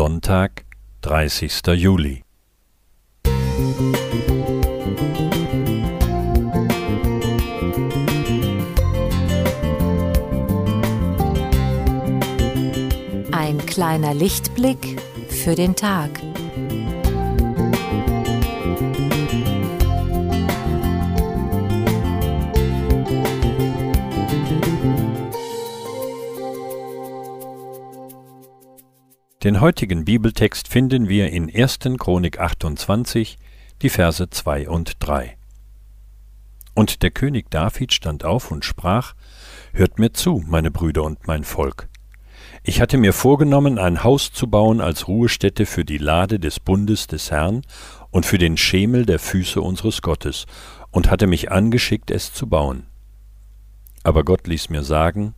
Sonntag, 30. Juli. Ein kleiner Lichtblick für den Tag. Den heutigen Bibeltext finden wir in 1. Chronik 28, die Verse 2 und 3. Und der König David stand auf und sprach, Hört mir zu, meine Brüder und mein Volk. Ich hatte mir vorgenommen, ein Haus zu bauen als Ruhestätte für die Lade des Bundes des Herrn und für den Schemel der Füße unseres Gottes, und hatte mich angeschickt, es zu bauen. Aber Gott ließ mir sagen,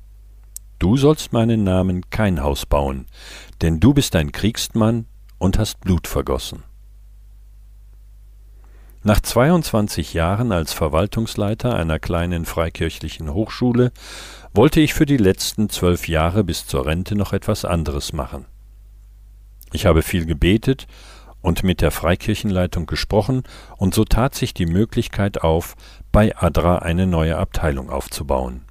Du sollst meinen Namen kein Haus bauen, denn du bist ein Kriegsmann und hast Blut vergossen. Nach 22 Jahren als Verwaltungsleiter einer kleinen freikirchlichen Hochschule wollte ich für die letzten zwölf Jahre bis zur Rente noch etwas anderes machen. Ich habe viel gebetet und mit der Freikirchenleitung gesprochen, und so tat sich die Möglichkeit auf, bei ADRA eine neue Abteilung aufzubauen.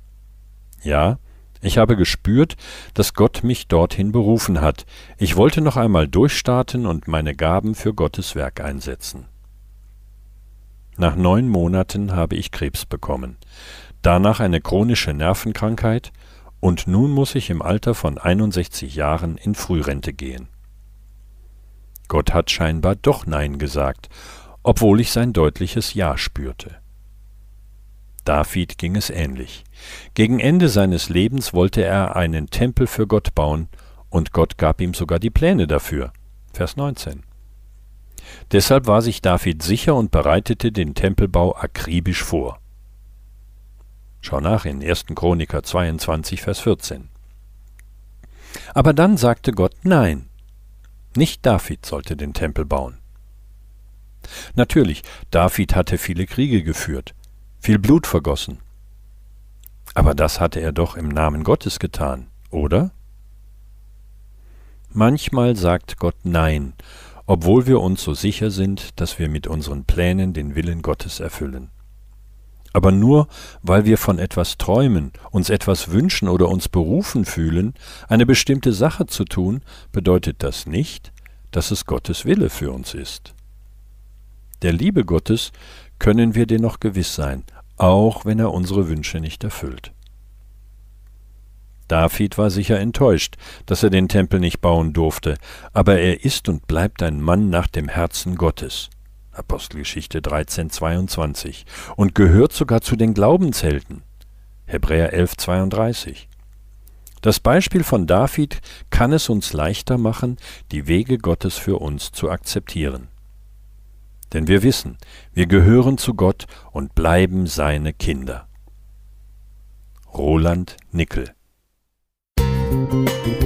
Ja, ich habe gespürt, dass Gott mich dorthin berufen hat. Ich wollte noch einmal durchstarten und meine Gaben für Gottes Werk einsetzen. Nach neun Monaten habe ich Krebs bekommen, danach eine chronische Nervenkrankheit und nun muss ich im Alter von 61 Jahren in Frührente gehen. Gott hat scheinbar doch Nein gesagt, obwohl ich sein deutliches Ja spürte. David ging es ähnlich. Gegen Ende seines Lebens wollte er einen Tempel für Gott bauen, und Gott gab ihm sogar die Pläne dafür. Vers 19. Deshalb war sich David sicher und bereitete den Tempelbau akribisch vor. Schau nach in 1. Chroniker 22, Vers 14. Aber dann sagte Gott Nein. Nicht David sollte den Tempel bauen. Natürlich, David hatte viele Kriege geführt, viel Blut vergossen. Aber das hatte er doch im Namen Gottes getan, oder? Manchmal sagt Gott Nein, obwohl wir uns so sicher sind, dass wir mit unseren Plänen den Willen Gottes erfüllen. Aber nur weil wir von etwas träumen, uns etwas wünschen oder uns berufen fühlen, eine bestimmte Sache zu tun, bedeutet das nicht, dass es Gottes Wille für uns ist. Der Liebe Gottes können wir dennoch gewiss sein, auch wenn er unsere Wünsche nicht erfüllt. David war sicher enttäuscht, dass er den Tempel nicht bauen durfte, aber er ist und bleibt ein Mann nach dem Herzen Gottes. Apostelgeschichte 13, 22 und gehört sogar zu den Glaubenshelden. Hebräer 11, 32. Das Beispiel von David kann es uns leichter machen, die Wege Gottes für uns zu akzeptieren. Denn wir wissen, wir gehören zu Gott und bleiben seine Kinder. Roland Nickel Musik